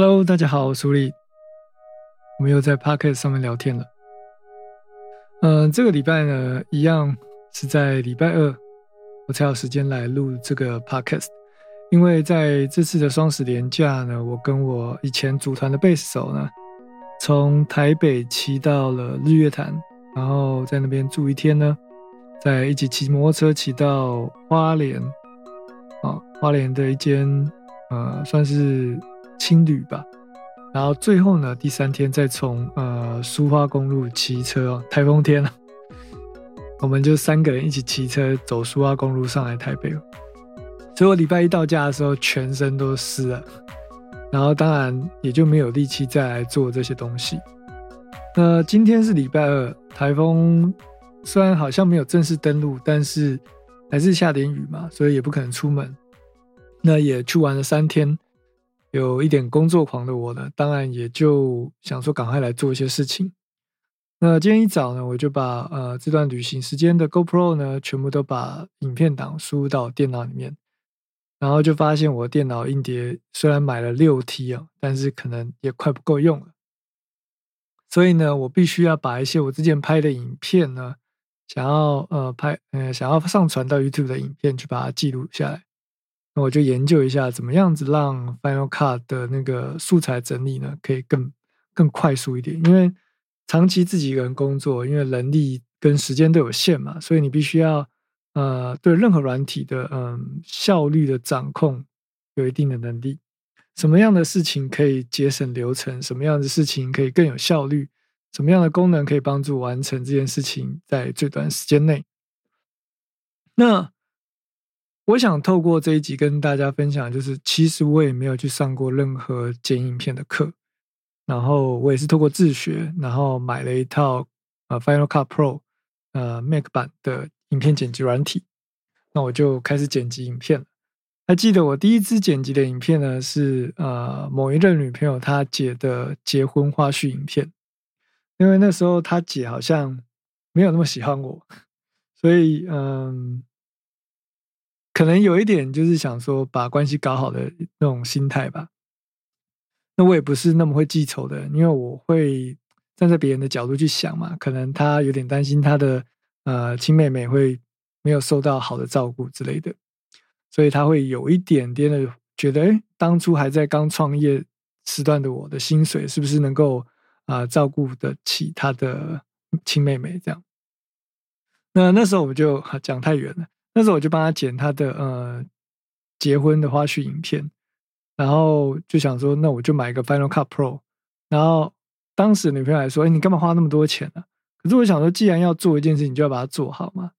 Hello，大家好，我是苏丽，我们又在 Pocket 上面聊天了。嗯，这个礼拜呢，一样是在礼拜二，我才有时间来录这个 Podcast，因为在这次的双十连假呢，我跟我以前组团的贝斯手呢，从台北骑到了日月潭，然后在那边住一天呢，再一起骑摩托车骑到花莲，啊，花莲的一间呃，算是。青旅吧，然后最后呢，第三天再从呃苏花公路骑车，台风天了，我们就三个人一起骑车走苏花公路上来台北。所以我礼拜一到家的时候，全身都湿了，然后当然也就没有力气再来做这些东西。那今天是礼拜二，台风虽然好像没有正式登陆，但是还是下点雨嘛，所以也不可能出门。那也去玩了三天。有一点工作狂的我呢，当然也就想说赶快来做一些事情。那今天一早呢，我就把呃这段旅行时间的 GoPro 呢，全部都把影片档输入到电脑里面，然后就发现我电脑硬碟虽然买了六 T 啊，但是可能也快不够用了。所以呢，我必须要把一些我之前拍的影片呢，想要呃拍呃想要上传到 YouTube 的影片，去把它记录下来。我就研究一下，怎么样子让 Final Cut 的那个素材整理呢，可以更更快速一点。因为长期自己一个人工作，因为人力跟时间都有限嘛，所以你必须要呃对任何软体的嗯效率的掌控有一定的能力。什么样的事情可以节省流程？什么样的事情可以更有效率？什么样的功能可以帮助完成这件事情在最短时间内？那。我想透过这一集跟大家分享，就是其实我也没有去上过任何剪影片的课，然后我也是透过自学，然后买了一套呃 Final Cut Pro 呃 Mac 版的影片剪辑软体，那我就开始剪辑影片了。还记得我第一支剪辑的影片呢，是呃某一任女朋友她姐的结婚花絮影片，因为那时候她姐好像没有那么喜欢我，所以嗯。可能有一点就是想说把关系搞好的那种心态吧。那我也不是那么会记仇的，因为我会站在别人的角度去想嘛。可能他有点担心他的呃亲妹妹会没有受到好的照顾之类的，所以他会有一点点的觉得，哎，当初还在刚创业时段的我的薪水是不是能够啊照顾得起他的亲妹妹这样？那那时候我们就讲太远了。那时候我就帮他剪他的呃结婚的花絮影片，然后就想说，那我就买一个 Final Cut Pro。然后当时女朋友还说：“哎，你干嘛花那么多钱呢？”可是我想说，既然要做一件事情，就要把它做好嘛。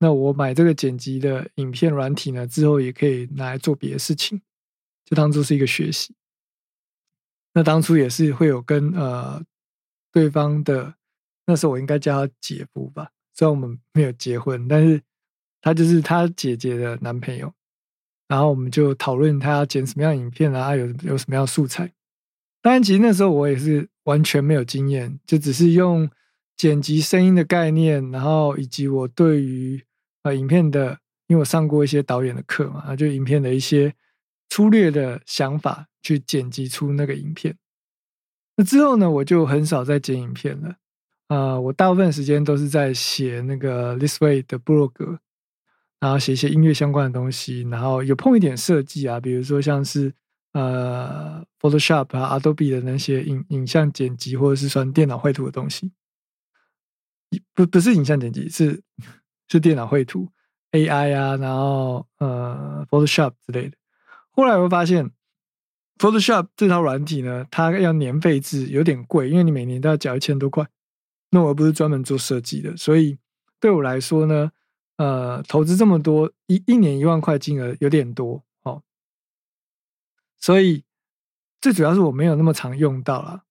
那我买这个剪辑的影片软体呢，之后也可以拿来做别的事情，就当做是一个学习。那当初也是会有跟呃对方的，那时候我应该叫他姐夫吧，虽然我们没有结婚，但是。他就是他姐姐的男朋友，然后我们就讨论他要剪什么样影片啊，有有什么样素材。当然，其实那时候我也是完全没有经验，就只是用剪辑声音的概念，然后以及我对于呃影片的，因为我上过一些导演的课嘛，就影片的一些粗略的想法去剪辑出那个影片。那之后呢，我就很少再剪影片了。啊，我大部分时间都是在写那个 This Way 的 blog。然后写一些音乐相关的东西，然后有碰一点设计啊，比如说像是呃 Photoshop 啊、Adobe 的那些影影像剪辑，或者是算电脑绘图的东西。不不是影像剪辑，是是电脑绘图 AI 啊，然后呃 Photoshop 之类的。后来我发现 Photoshop 这套软体呢，它要年费制，有点贵，因为你每年都要缴一千多块。那我又不是专门做设计的，所以对我来说呢。呃，投资这么多一一年一万块金额有点多哦，所以最主要是我没有那么常用到了。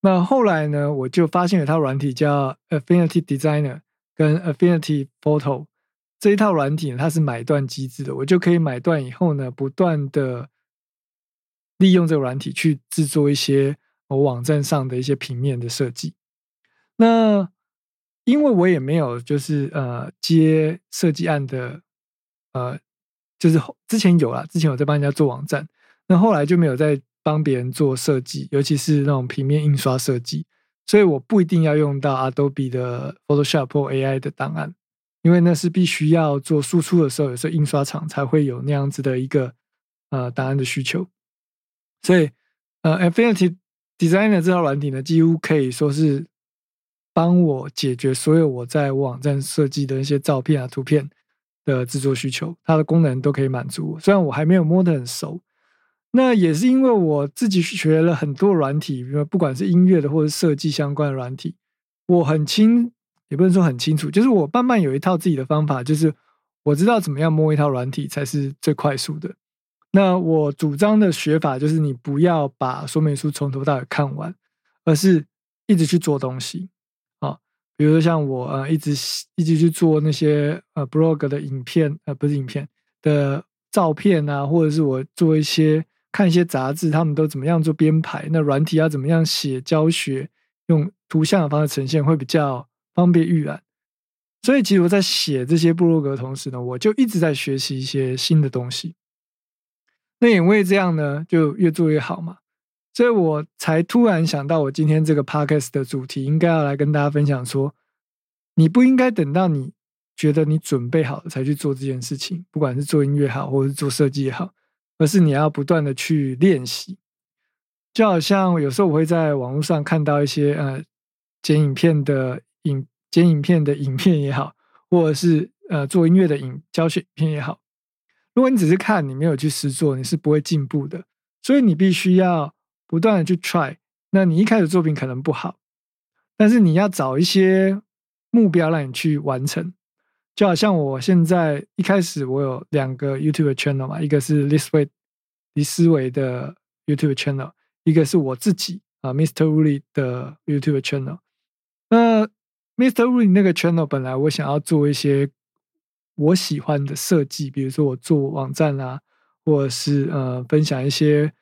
那后来呢，我就发现有一套软体叫 Affinity Designer 跟 Affinity Photo 这一套软体，它是买断机制的，我就可以买断以后呢，不断的利用这个软体去制作一些我网站上的一些平面的设计。那因为我也没有就是呃接设计案的，呃，就是之前有啦，之前我在帮人家做网站，那后来就没有再帮别人做设计，尤其是那种平面印刷设计，所以我不一定要用到 Adobe 的 Photoshop 或 AI 的档案，因为那是必须要做输出的时候，有时候印刷厂才会有那样子的一个呃档案的需求。所以呃，Affinity Designer 这套软体呢，几乎可以说是帮我解决所有我在网站设计的一些照片啊、图片的制作需求，它的功能都可以满足我。虽然我还没有摸得很熟。那也是因为我自己学了很多软体，比如不管是音乐的或者设计相关的软体，我很清，也不能说很清楚，就是我慢慢有一套自己的方法，就是我知道怎么样摸一套软体才是最快速的。那我主张的学法就是，你不要把说明书从头到尾看完，而是一直去做东西。比如说像我呃，一直一直去做那些呃 blog 的影片，呃，不是影片的照片啊，或者是我做一些。看一些杂志，他们都怎么样做编排？那软体要怎么样写教学？用图像的方式呈现会比较方便预览。所以，其实我在写这些部落格的同时呢，我就一直在学习一些新的东西。那因为这样呢，就越做越好嘛。所以我才突然想到，我今天这个 podcast 的主题应该要来跟大家分享说，你不应该等到你觉得你准备好了才去做这件事情，不管是做音乐好，或者是做设计也好。而是你要不断的去练习，就好像有时候我会在网络上看到一些呃剪影片的影剪影片的影片也好，或者是呃做音乐的影教学影片也好，如果你只是看，你没有去实做，你是不会进步的。所以你必须要不断的去 try。那你一开始作品可能不好，但是你要找一些目标让你去完成。就好像我现在一开始我有两个 YouTube channel 嘛，一个是 This Way 李思维的 YouTube channel，一个是我自己啊 Mr. Wu 的 YouTube channel。那 Mr. Wu 那个 channel 本来我想要做一些我喜欢的设计，比如说我做网站啊，或者是呃分享一些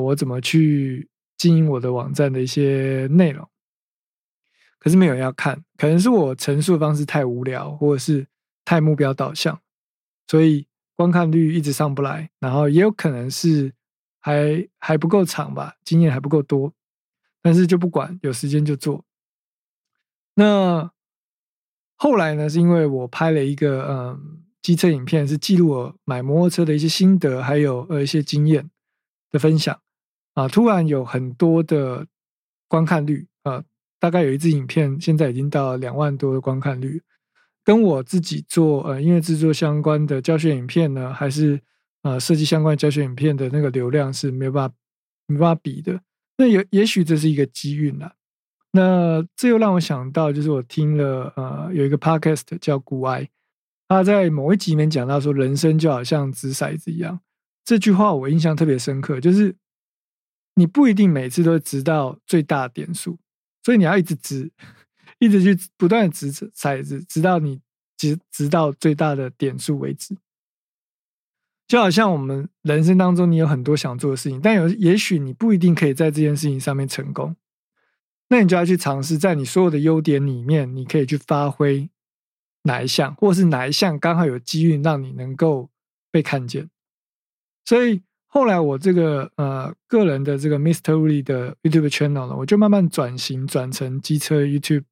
我怎么去经营我的网站的一些内容。可是没有人要看，可能是我陈述的方式太无聊，或者是。太目标导向，所以观看率一直上不来。然后也有可能是还还不够长吧，经验还不够多。但是就不管，有时间就做。那后来呢？是因为我拍了一个嗯机车影片，是记录我买摩托车的一些心得，还有呃一些经验的分享啊。突然有很多的观看率啊，大概有一支影片现在已经到两万多的观看率。跟我自己做呃音乐制作相关的教学影片呢，还是呃设计相关教学影片的那个流量是没有办法没办法比的。那也也许这是一个机运啦。那这又让我想到，就是我听了呃有一个 podcast 叫古埃，他在某一集里面讲到说，人生就好像掷骰子一样。这句话我印象特别深刻，就是你不一定每次都掷到最大点数，所以你要一直掷。一直去不断的掷骰子，直到你直直到最大的点数为止。就好像我们人生当中，你有很多想做的事情，但有也许你不一定可以在这件事情上面成功。那你就要去尝试，在你所有的优点里面，你可以去发挥哪一项，或是哪一项刚好有机遇让你能够被看见。所以后来我这个呃个人的这个 Mystery 的 YouTube channel 呢，我就慢慢转型转成机车 YouTube。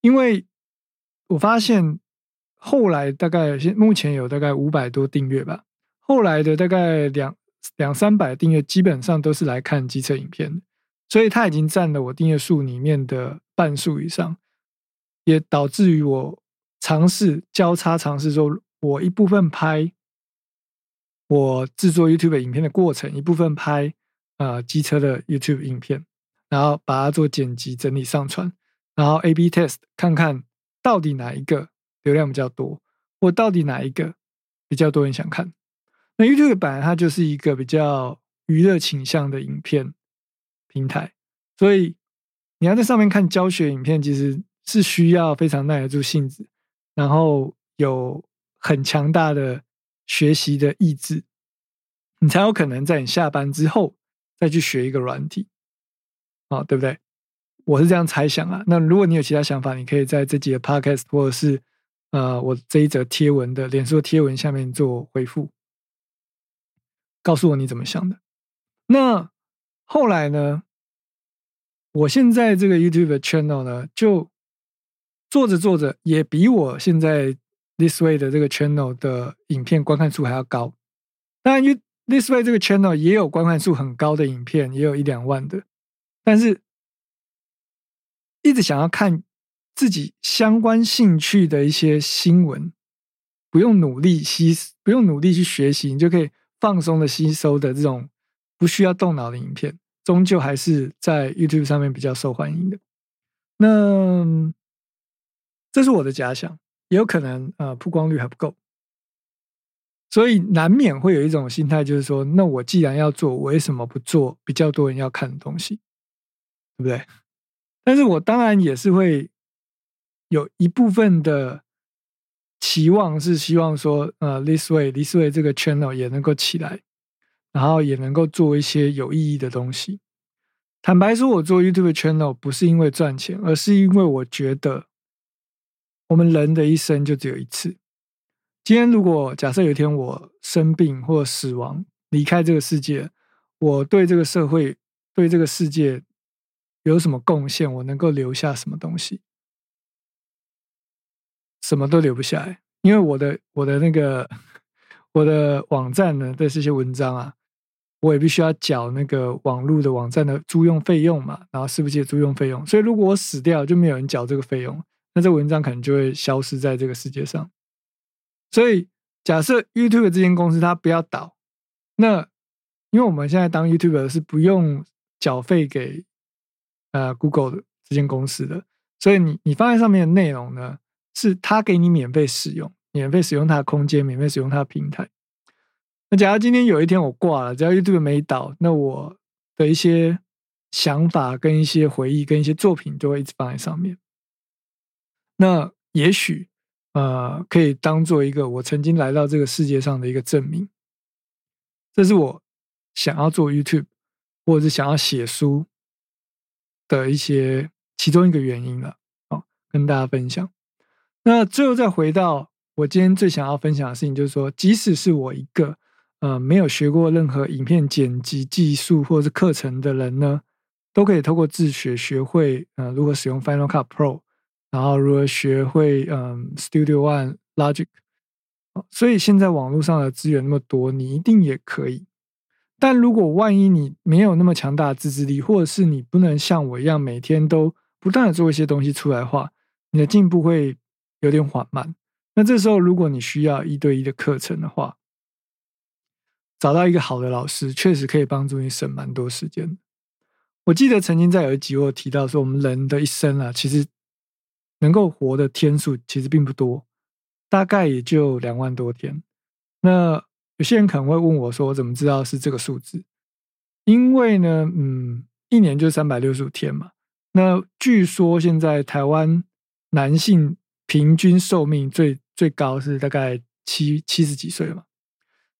因为我发现后来大概现目前有大概五百多订阅吧，后来的大概两两三百订阅基本上都是来看机车影片的，所以它已经占了我订阅数里面的半数以上，也导致于我尝试交叉尝试说，我一部分拍我制作 YouTube 影片的过程，一部分拍啊机车的 YouTube 影片，然后把它做剪辑整理上传。然后 A/B test 看看到底哪一个流量比较多，或到底哪一个比较多人想看。那 YouTube 本来它就是一个比较娱乐倾向的影片平台，所以你要在上面看教学影片，其实是需要非常耐得住性子，然后有很强大的学习的意志，你才有可能在你下班之后再去学一个软体，啊，对不对？我是这样猜想啊，那如果你有其他想法，你可以在这几个 podcast 或者是呃我这一则贴文的脸书贴文下面做回复，告诉我你怎么想的。那后来呢？我现在这个 YouTube channel 呢，就做着做着，也比我现在 This Way 的这个 channel 的影片观看数还要高。当然，，You This Way 这个 channel 也有观看数很高的影片，也有一两万的。但是，一直想要看自己相关兴趣的一些新闻，不用努力吸，不用努力去学习，你就可以放松的吸收的这种不需要动脑的影片。终究还是在 YouTube 上面比较受欢迎的。那这是我的假想，也有可能呃曝光率还不够，所以难免会有一种心态，就是说，那我既然要做，我为什么不做比较多人要看的东西，对不对？但是我当然也是会有一部分的期望，是希望说，呃，This Way，This Way 这个 channel 也能够起来。然后也能够做一些有意义的东西。坦白说，我做 YouTube channel 不是因为赚钱，而是因为我觉得我们人的一生就只有一次。今天如果假设有一天我生病或死亡，离开这个世界，我对这个社会、对这个世界有什么贡献？我能够留下什么东西？什么都留不下来，因为我的我的那个我的网站呢的这些文章啊。我也必须要缴那个网络的网站的租用费用嘛，然后是不是租用费用？所以如果我死掉，就没有人缴这个费用，那这文章可能就会消失在这个世界上。所以假设 YouTube 这间公司它不要倒，那因为我们现在当 YouTube 是不用缴费给呃 Google 的这间公司的，所以你你放在上面的内容呢，是它给你免费使用，免费使用它的空间，免费使用它的平台。那假如今天有一天我挂了，只要 YouTube 没倒，那我的一些想法、跟一些回忆、跟一些作品就会一直放在上面。那也许呃，可以当做一个我曾经来到这个世界上的一个证明。这是我想要做 YouTube 或者是想要写书的一些其中一个原因了。好，跟大家分享。那最后再回到我今天最想要分享的事情，就是说，即使是我一个。呃，没有学过任何影片剪辑技术或者是课程的人呢，都可以透过自学学会呃如何使用 Final Cut Pro，然后如何学会嗯 Studio One Logic。所以现在网络上的资源那么多，你一定也可以。但如果万一你没有那么强大的自制力，或者是你不能像我一样每天都不断的做一些东西出来的话，你的进步会有点缓慢。那这时候如果你需要一对一的课程的话，找到一个好的老师，确实可以帮助你省蛮多时间。我记得曾经在有一集我有提到说，我们人的一生啊，其实能够活的天数其实并不多，大概也就两万多天。那有些人可能会问我说，怎么知道是这个数字？因为呢，嗯，一年就三百六十五天嘛。那据说现在台湾男性平均寿命最最高是大概七七十几岁嘛。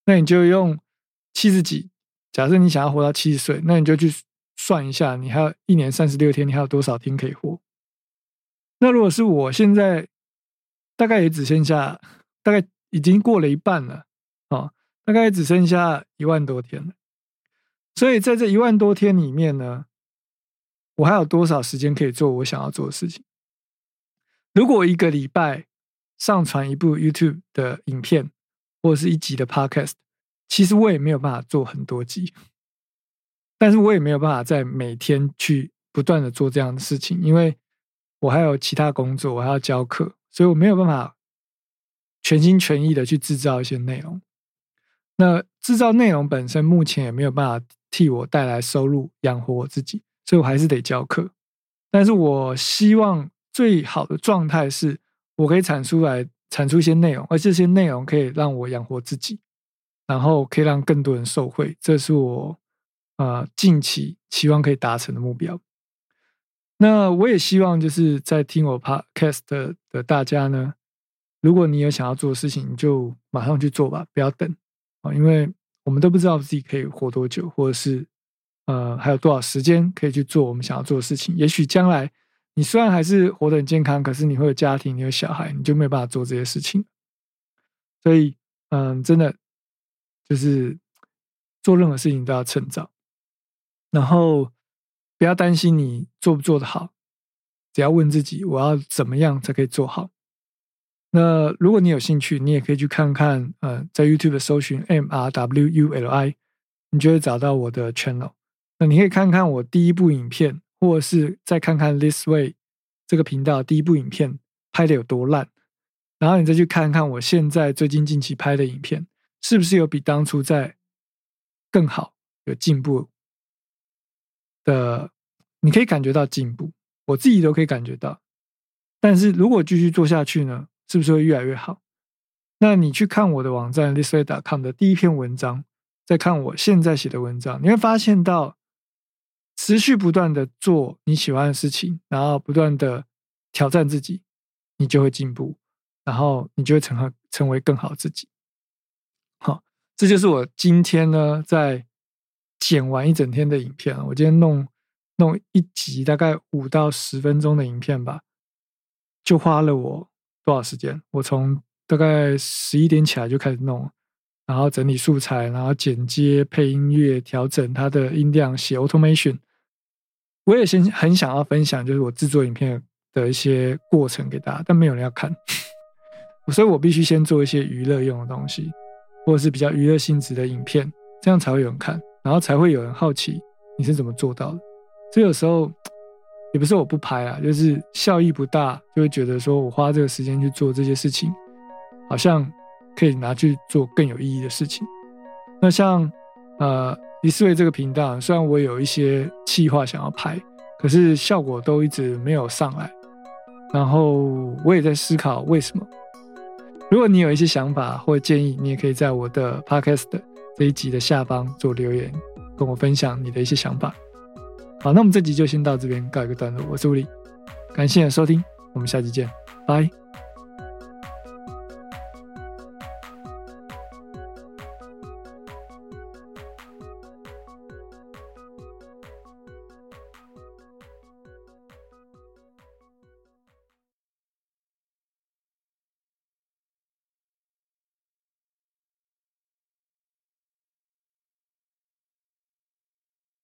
那你就用。七十几，假设你想要活到七十岁，那你就去算一下，你还有一年三十六天，你还有多少天可以活？那如果是我现在，大概也只剩下，大概已经过了一半了啊，大概只剩下一万多天了。所以在这一万多天里面呢，我还有多少时间可以做我想要做的事情？如果一个礼拜上传一部 YouTube 的影片，或者是一集的 Podcast。其实我也没有办法做很多集，但是我也没有办法在每天去不断的做这样的事情，因为我还有其他工作，我还要教课，所以我没有办法全心全意的去制造一些内容。那制造内容本身目前也没有办法替我带来收入养活我自己，所以我还是得教课。但是我希望最好的状态是我可以产出来产出一些内容，而这些内容可以让我养活自己。然后可以让更多人受惠，这是我呃近期希望可以达成的目标。那我也希望就是在听我 podcast 的大家呢，如果你有想要做的事情，你就马上去做吧，不要等啊，因为我们都不知道自己可以活多久，或者是呃还有多少时间可以去做我们想要做的事情。也许将来你虽然还是活得很健康，可是你会有家庭，你有小孩，你就没有办法做这些事情。所以嗯，真的。就是做任何事情都要趁早。然后不要担心你做不做得好，只要问自己我要怎么样才可以做好。那如果你有兴趣，你也可以去看看，呃，在 YouTube 搜寻 M R W U L I，你就会找到我的 channel。那你可以看看我第一部影片，或者是再看看 This Way 这个频道第一部影片拍的有多烂，然后你再去看看我现在最近近期拍的影片，是不是有比当初在更好、有进步的？你可以感觉到进步，我自己都可以感觉到。但是如果继续做下去呢？是不是会越来越好？那你去看我的网站 l i s t a c o m 的第一篇文章，再看我现在写的文章，你会发现到持续不断的做你喜欢的事情，然后不断的挑战自己，你就会进步，然后你就会成成为更好自己。好，这就是我今天呢在剪完一整天的影片。我今天弄弄一集大概五到十分钟的影片吧，就花了我。多少时间？我从大概十一点起来就开始弄，然后整理素材，然后剪接、配音乐、调整它的音量、写 automation。我也先很想要分享，就是我制作影片的一些过程给大家，但没有人要看，所以我必须先做一些娱乐用的东西，或者是比较娱乐性质的影片，这样才会有人看，然后才会有人好奇你是怎么做到的。所以有时候。也不是我不拍啊，就是效益不大，就会觉得说我花这个时间去做这些事情，好像可以拿去做更有意义的事情。那像呃李思维这个频道，虽然我有一些计划想要拍，可是效果都一直没有上来。然后我也在思考为什么。如果你有一些想法或建议，你也可以在我的 podcast 这一集的下方做留言，跟我分享你的一些想法。好，那我们这集就先到这边告一个段落。我是吴力，感谢你的收听，我们下期见，拜。